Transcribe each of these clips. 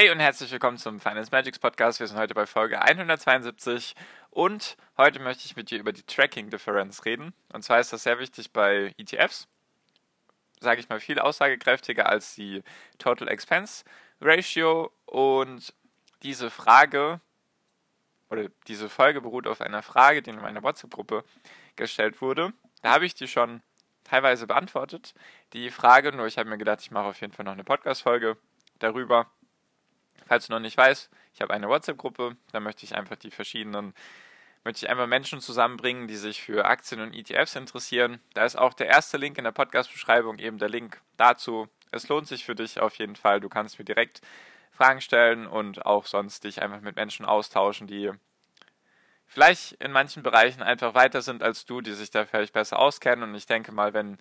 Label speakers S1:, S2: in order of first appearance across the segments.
S1: Hey und herzlich willkommen zum Finance Magics Podcast. Wir sind heute bei Folge 172 und heute möchte ich mit dir über die Tracking Difference reden. Und zwar ist das sehr wichtig bei ETFs, sage ich mal, viel aussagekräftiger als die Total Expense Ratio. Und diese Frage oder diese Folge beruht auf einer Frage, die in meiner WhatsApp-Gruppe gestellt wurde. Da habe ich die schon teilweise beantwortet. Die Frage, nur ich habe mir gedacht, ich mache auf jeden Fall noch eine Podcast-Folge darüber Falls du noch nicht weißt, ich habe eine WhatsApp-Gruppe, da möchte ich einfach die verschiedenen, möchte ich einfach Menschen zusammenbringen, die sich für Aktien und ETFs interessieren. Da ist auch der erste Link in der Podcast-Beschreibung eben der Link dazu. Es lohnt sich für dich auf jeden Fall. Du kannst mir direkt Fragen stellen und auch sonst dich einfach mit Menschen austauschen, die vielleicht in manchen Bereichen einfach weiter sind als du, die sich da vielleicht besser auskennen. Und ich denke mal, wenn,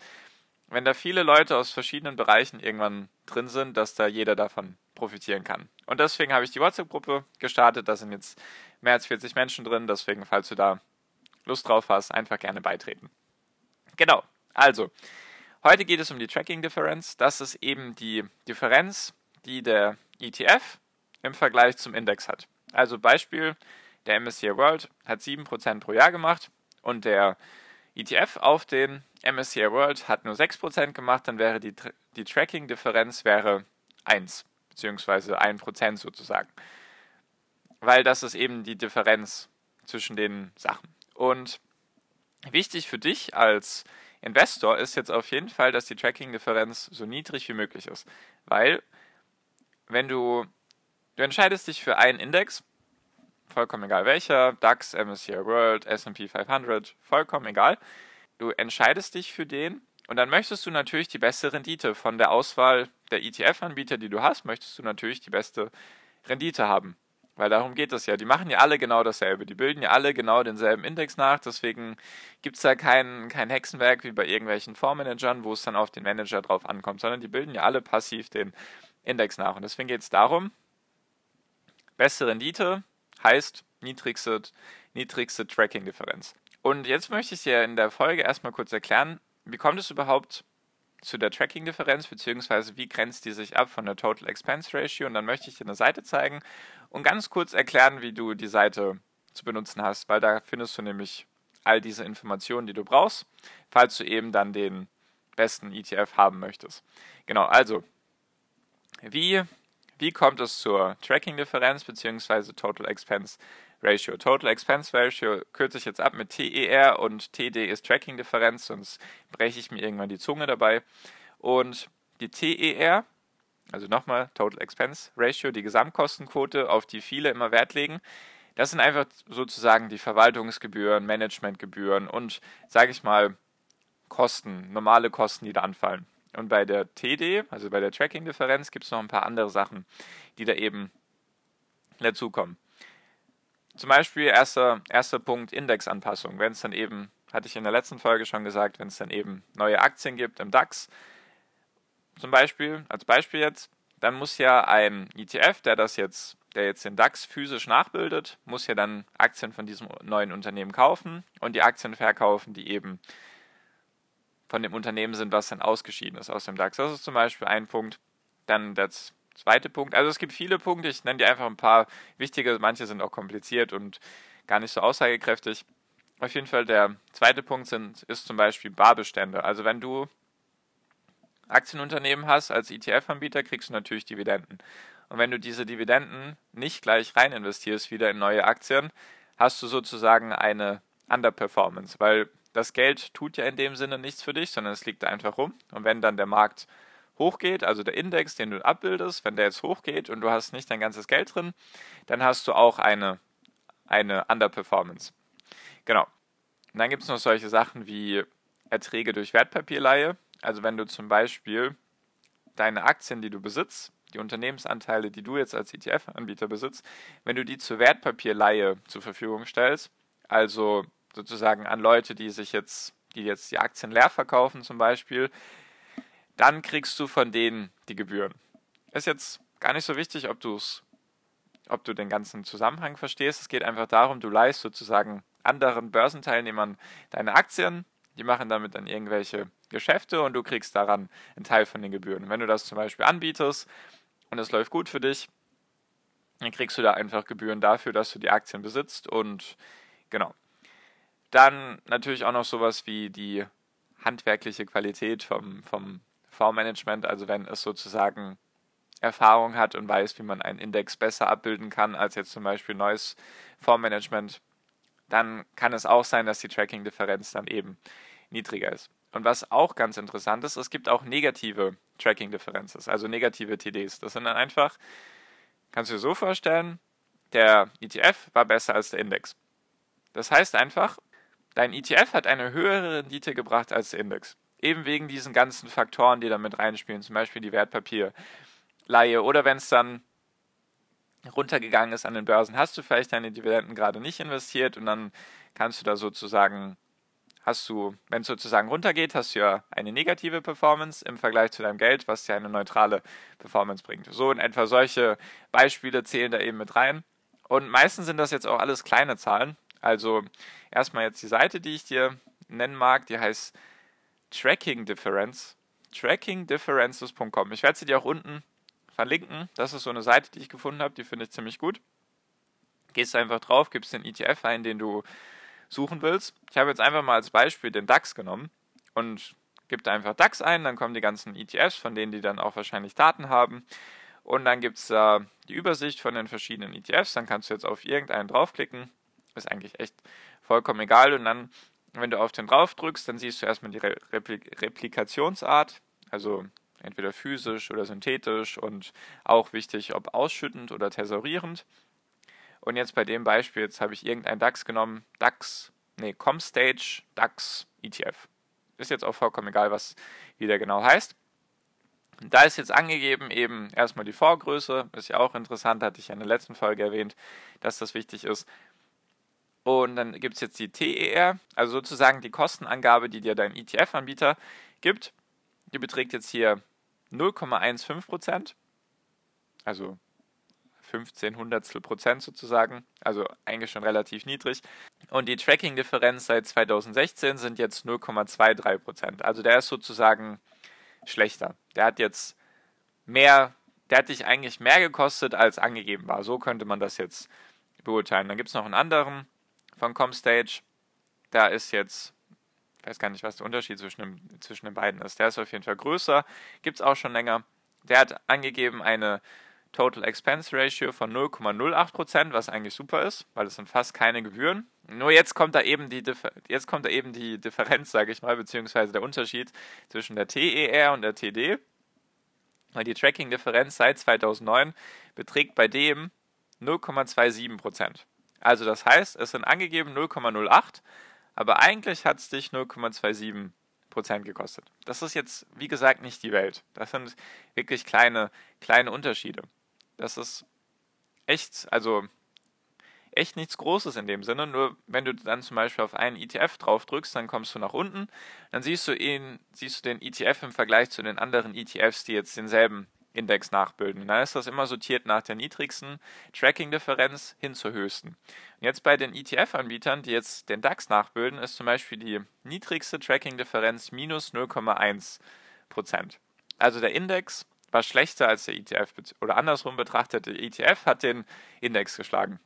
S1: wenn da viele Leute aus verschiedenen Bereichen irgendwann drin sind, dass da jeder davon profitieren kann. Und deswegen habe ich die WhatsApp-Gruppe gestartet. Da sind jetzt mehr als 40 Menschen drin. Deswegen, falls du da Lust drauf hast, einfach gerne beitreten. Genau. Also, heute geht es um die Tracking Difference. Das ist eben die Differenz, die der ETF im Vergleich zum Index hat. Also Beispiel, der MSCI World hat 7% pro Jahr gemacht und der ETF auf den MSCI World hat nur 6% gemacht, dann wäre die, die Tracking-Differenz wäre 1 beziehungsweise 1% sozusagen. Weil das ist eben die Differenz zwischen den Sachen. Und wichtig für dich als Investor ist jetzt auf jeden Fall, dass die Tracking-Differenz so niedrig wie möglich ist. Weil, wenn du, du entscheidest dich für einen Index, vollkommen egal welcher, DAX, MSCI World, SP 500, vollkommen egal, du entscheidest dich für den und dann möchtest du natürlich die beste Rendite von der Auswahl der ETF-Anbieter, die du hast, möchtest du natürlich die beste Rendite haben. Weil darum geht es ja. Die machen ja alle genau dasselbe. Die bilden ja alle genau denselben Index nach. Deswegen gibt es da kein, kein Hexenwerk wie bei irgendwelchen Fondsmanagern, wo es dann auf den Manager drauf ankommt, sondern die bilden ja alle passiv den Index nach. Und deswegen geht es darum, beste Rendite heißt niedrigste, niedrigste Tracking-Differenz. Und jetzt möchte ich dir in der Folge erstmal kurz erklären, wie kommt es überhaupt zu der Tracking-Differenz, beziehungsweise wie grenzt die sich ab von der Total Expense Ratio? Und dann möchte ich dir eine Seite zeigen und ganz kurz erklären, wie du die Seite zu benutzen hast, weil da findest du nämlich all diese Informationen, die du brauchst, falls du eben dann den besten ETF haben möchtest. Genau, also, wie, wie kommt es zur Tracking-Differenz beziehungsweise Total Expense Ratio. Total Expense Ratio kürze ich jetzt ab mit TER und TD ist Tracking-Differenz, sonst breche ich mir irgendwann die Zunge dabei. Und die TER, also nochmal Total Expense Ratio, die Gesamtkostenquote, auf die viele immer Wert legen, das sind einfach sozusagen die Verwaltungsgebühren, Managementgebühren und, sage ich mal, Kosten, normale Kosten, die da anfallen. Und bei der TD, also bei der Tracking-Differenz, gibt es noch ein paar andere Sachen, die da eben dazukommen. Zum Beispiel erster, erster Punkt Indexanpassung. Wenn es dann eben, hatte ich in der letzten Folge schon gesagt, wenn es dann eben neue Aktien gibt im DAX, zum Beispiel, als Beispiel jetzt, dann muss ja ein ETF, der das jetzt, der jetzt den DAX physisch nachbildet, muss ja dann Aktien von diesem neuen Unternehmen kaufen und die Aktien verkaufen, die eben von dem Unternehmen sind, was dann ausgeschieden ist aus dem DAX. Das ist zum Beispiel ein Punkt. Dann das zweite Punkt. Also es gibt viele Punkte, ich nenne dir einfach ein paar wichtige, manche sind auch kompliziert und gar nicht so aussagekräftig. Auf jeden Fall der zweite Punkt sind, ist zum Beispiel Barbestände. Also wenn du Aktienunternehmen hast als ETF-Anbieter, kriegst du natürlich Dividenden. Und wenn du diese Dividenden nicht gleich rein investierst wieder in neue Aktien, hast du sozusagen eine Underperformance, weil das Geld tut ja in dem Sinne nichts für dich, sondern es liegt da einfach rum. Und wenn dann der Markt hochgeht, also der Index, den du abbildest, wenn der jetzt hochgeht und du hast nicht dein ganzes Geld drin, dann hast du auch eine, eine Underperformance. Genau. Und dann gibt es noch solche Sachen wie Erträge durch Wertpapierleihe. Also wenn du zum Beispiel deine Aktien, die du besitzt, die Unternehmensanteile, die du jetzt als ETF-Anbieter besitzt, wenn du die zur Wertpapierleihe zur Verfügung stellst, also sozusagen an Leute, die sich jetzt, die jetzt die Aktien leer verkaufen zum Beispiel, dann kriegst du von denen die Gebühren. Ist jetzt gar nicht so wichtig, ob du es, ob du den ganzen Zusammenhang verstehst. Es geht einfach darum, du leihst sozusagen anderen Börsenteilnehmern deine Aktien, die machen damit dann irgendwelche Geschäfte und du kriegst daran einen Teil von den Gebühren. wenn du das zum Beispiel anbietest und es läuft gut für dich, dann kriegst du da einfach Gebühren dafür, dass du die Aktien besitzt und genau. Dann natürlich auch noch sowas wie die handwerkliche Qualität vom, vom Fondsmanagement, also wenn es sozusagen Erfahrung hat und weiß, wie man einen Index besser abbilden kann als jetzt zum Beispiel neues Fondsmanagement, dann kann es auch sein, dass die Tracking-Differenz dann eben niedriger ist. Und was auch ganz interessant ist, es gibt auch negative Tracking-Differences, also negative TDs. Das sind dann einfach, kannst du dir so vorstellen, der ETF war besser als der Index. Das heißt einfach, dein ETF hat eine höhere Rendite gebracht als der Index. Eben wegen diesen ganzen Faktoren, die da mit reinspielen, zum Beispiel die Wertpapierleihe oder wenn es dann runtergegangen ist an den Börsen, hast du vielleicht deine Dividenden gerade nicht investiert und dann kannst du da sozusagen, hast du, wenn es sozusagen runtergeht, hast du ja eine negative Performance im Vergleich zu deinem Geld, was dir eine neutrale Performance bringt. So in etwa solche Beispiele zählen da eben mit rein. Und meistens sind das jetzt auch alles kleine Zahlen. Also erstmal jetzt die Seite, die ich dir nennen mag, die heißt Tracking Difference. trackingdifferences.com. Ich werde sie dir auch unten verlinken. Das ist so eine Seite, die ich gefunden habe, die finde ich ziemlich gut. Gehst einfach drauf, gibst den ETF ein, den du suchen willst. Ich habe jetzt einfach mal als Beispiel den DAX genommen und gib da einfach DAX ein, dann kommen die ganzen ETFs, von denen die dann auch wahrscheinlich Daten haben. Und dann gibt es da die Übersicht von den verschiedenen ETFs. Dann kannst du jetzt auf irgendeinen draufklicken. Ist eigentlich echt vollkommen egal. Und dann, wenn du auf den drauf drückst, dann siehst du erstmal die Replik Replikationsart. Also entweder physisch oder synthetisch und auch wichtig, ob ausschüttend oder tesorierend. Und jetzt bei dem Beispiel, jetzt habe ich irgendein DAX genommen, DAX, nee, Comstage, DAX, ETF. Ist jetzt auch vollkommen egal, was wie der genau heißt. Da ist jetzt angegeben eben erstmal die Vorgröße, ist ja auch interessant, hatte ich ja in der letzten Folge erwähnt, dass das wichtig ist. Und dann gibt es jetzt die TER, also sozusagen die Kostenangabe, die dir dein ETF-Anbieter gibt. Die beträgt jetzt hier 0,15 Prozent, also 15 Hundertstel Prozent sozusagen, also eigentlich schon relativ niedrig. Und die Tracking-Differenz seit 2016 sind jetzt 0,23 Prozent. Also der ist sozusagen schlechter. Der hat jetzt mehr, der hat dich eigentlich mehr gekostet, als angegeben war. So könnte man das jetzt beurteilen. Dann gibt es noch einen anderen von Comstage. Da ist jetzt ich weiß gar nicht, was der Unterschied zwischen, dem, zwischen den beiden ist. Der ist auf jeden Fall größer, gibt es auch schon länger. Der hat angegeben eine Total Expense Ratio von 0,08%, was eigentlich super ist, weil es sind fast keine Gebühren. Nur jetzt kommt da eben die, jetzt kommt da eben die Differenz, sage ich mal, beziehungsweise der Unterschied zwischen der TER und der TD. Weil die Tracking-Differenz seit 2009 beträgt bei dem 0,27%. Also das heißt, es sind angegeben 0,08, aber eigentlich hat es dich 0,27% gekostet. Das ist jetzt, wie gesagt, nicht die Welt. Das sind wirklich kleine, kleine Unterschiede. Das ist echt, also echt nichts Großes in dem Sinne. Nur wenn du dann zum Beispiel auf einen ETF drauf drückst, dann kommst du nach unten, dann siehst du ihn, siehst du den ETF im Vergleich zu den anderen ETFs, die jetzt denselben Index nachbilden. Dann ist das immer sortiert nach der niedrigsten Tracking-Differenz hin zur höchsten. Und jetzt bei den ETF-Anbietern, die jetzt den DAX nachbilden, ist zum Beispiel die niedrigste Tracking-Differenz minus 0,1% Also der Index war schlechter als der ETF oder andersrum betrachtet, der ETF hat den Index geschlagen.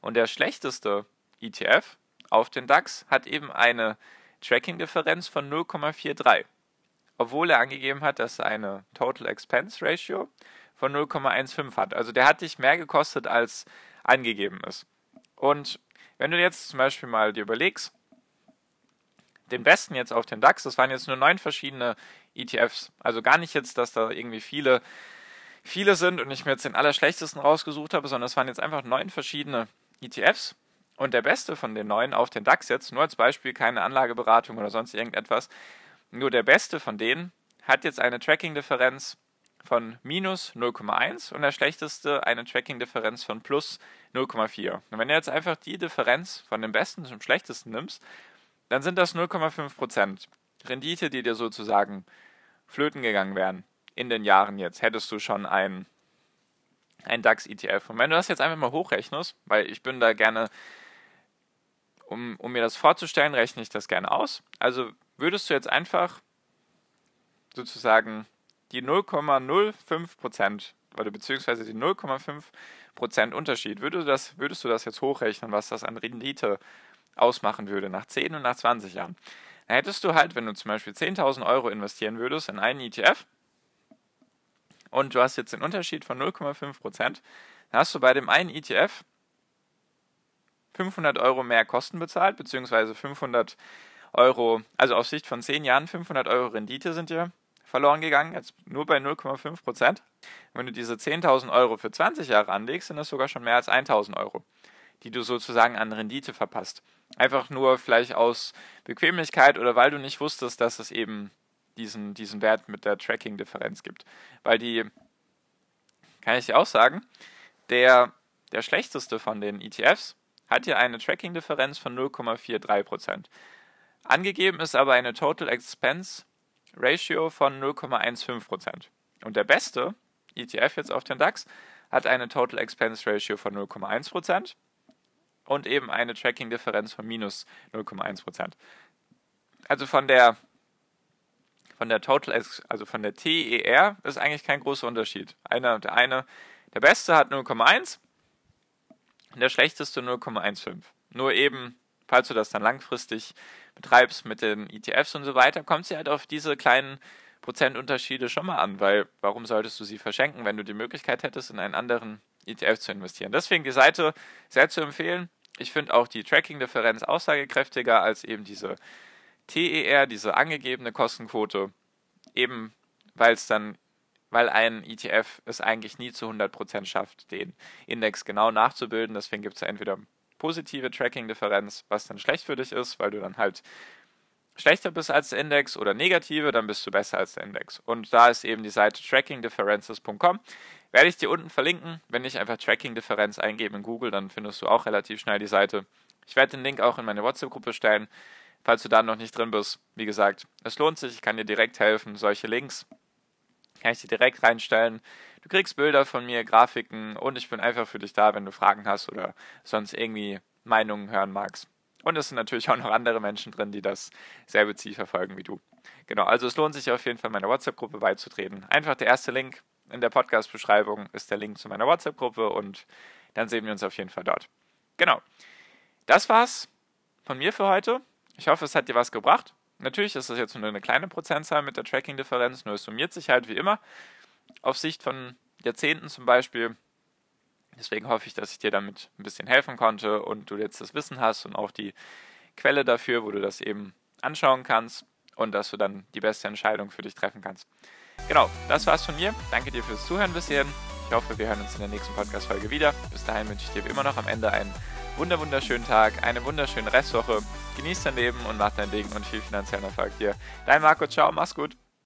S1: Und der schlechteste ETF auf den DAX hat eben eine Tracking-Differenz von 0,43 obwohl er angegeben hat, dass er eine Total Expense Ratio von 0,15 hat. Also der hat dich mehr gekostet, als angegeben ist. Und wenn du jetzt zum Beispiel mal dir überlegst, den besten jetzt auf den DAX, das waren jetzt nur neun verschiedene ETFs. Also gar nicht jetzt, dass da irgendwie viele, viele sind und ich mir jetzt den allerschlechtesten rausgesucht habe, sondern es waren jetzt einfach neun verschiedene ETFs. Und der beste von den neun auf den DAX jetzt, nur als Beispiel, keine Anlageberatung oder sonst irgendetwas, nur der beste von denen hat jetzt eine Tracking-Differenz von minus 0,1 und der schlechteste eine Tracking-Differenz von plus 0,4. Und wenn du jetzt einfach die Differenz von dem besten zum schlechtesten nimmst, dann sind das 0,5% Rendite, die dir sozusagen flöten gegangen wären in den Jahren jetzt. Hättest du schon ein, ein DAX-ETF. Und wenn du das jetzt einfach mal hochrechnest, weil ich bin da gerne, um, um mir das vorzustellen, rechne ich das gerne aus. Also würdest du jetzt einfach sozusagen die 0,05 Prozent oder beziehungsweise die 0,5 Prozent Unterschied, würdest du, das, würdest du das jetzt hochrechnen, was das an Rendite ausmachen würde nach 10 und nach 20 Jahren? Dann hättest du halt, wenn du zum Beispiel 10.000 Euro investieren würdest in einen ETF und du hast jetzt den Unterschied von 0,5 Prozent, dann hast du bei dem einen ETF 500 Euro mehr Kosten bezahlt, beziehungsweise 500 Euro, also aus Sicht von 10 Jahren 500 Euro Rendite sind dir verloren gegangen, jetzt nur bei 0,5 Prozent. Wenn du diese 10.000 Euro für 20 Jahre anlegst, sind das sogar schon mehr als 1.000 Euro, die du sozusagen an Rendite verpasst. Einfach nur vielleicht aus Bequemlichkeit oder weil du nicht wusstest, dass es eben diesen, diesen Wert mit der Tracking-Differenz gibt. Weil die, kann ich dir auch sagen, der, der schlechteste von den ETFs hat hier eine Tracking-Differenz von 0,43%. Angegeben ist aber eine Total Expense Ratio von 0,15%. Und der beste ETF jetzt auf den DAX hat eine Total Expense Ratio von 0,1% und eben eine Tracking-Differenz von minus 0,1%. Also von der von der Total, also von der TER ist eigentlich kein großer Unterschied. Einer, der eine, der beste hat 0,1 und der schlechteste 0,15. Nur eben, falls du das dann langfristig betreibst mit den ETFs und so weiter, kommt sie halt auf diese kleinen Prozentunterschiede schon mal an, weil warum solltest du sie verschenken, wenn du die Möglichkeit hättest, in einen anderen ETF zu investieren? Deswegen die Seite sehr zu empfehlen. Ich finde auch die Tracking-Differenz aussagekräftiger als eben diese TER, diese angegebene Kostenquote, eben weil es dann, weil ein ETF es eigentlich nie zu 100% schafft, den Index genau nachzubilden. Deswegen gibt es entweder positive Tracking-Differenz, was dann schlecht für dich ist, weil du dann halt schlechter bist als der Index oder negative, dann bist du besser als der Index. Und da ist eben die Seite trackingdifferences.com. Werde ich dir unten verlinken. Wenn ich einfach Tracking-Differenz eingebe in Google, dann findest du auch relativ schnell die Seite. Ich werde den Link auch in meine WhatsApp-Gruppe stellen, falls du da noch nicht drin bist. Wie gesagt, es lohnt sich, ich kann dir direkt helfen. Solche Links kann ich dir direkt reinstellen. Du kriegst Bilder von mir, Grafiken und ich bin einfach für dich da, wenn du Fragen hast oder sonst irgendwie Meinungen hören magst. Und es sind natürlich auch noch andere Menschen drin, die dasselbe Ziel verfolgen wie du. Genau, also es lohnt sich auf jeden Fall, meiner WhatsApp-Gruppe beizutreten. Einfach der erste Link in der Podcast-Beschreibung ist der Link zu meiner WhatsApp-Gruppe und dann sehen wir uns auf jeden Fall dort. Genau. Das war's von mir für heute. Ich hoffe, es hat dir was gebracht. Natürlich ist das jetzt nur eine kleine Prozentzahl mit der Tracking-Differenz, nur es summiert sich halt wie immer auf Sicht von Jahrzehnten zum Beispiel Deswegen hoffe ich, dass ich dir damit ein bisschen helfen konnte und du jetzt das Wissen hast und auch die Quelle dafür, wo du das eben anschauen kannst und dass du dann die beste Entscheidung für dich treffen kannst. Genau, das war's von mir. Danke dir fürs Zuhören bis hierhin. Ich hoffe, wir hören uns in der nächsten Podcast-Folge wieder. Bis dahin wünsche ich dir wie immer noch am Ende einen wunderschönen Tag, eine wunderschöne Restwoche. Genieß dein Leben und mach dein Ding und viel finanziellen Erfolg dir. Dein Marco, ciao, mach's gut.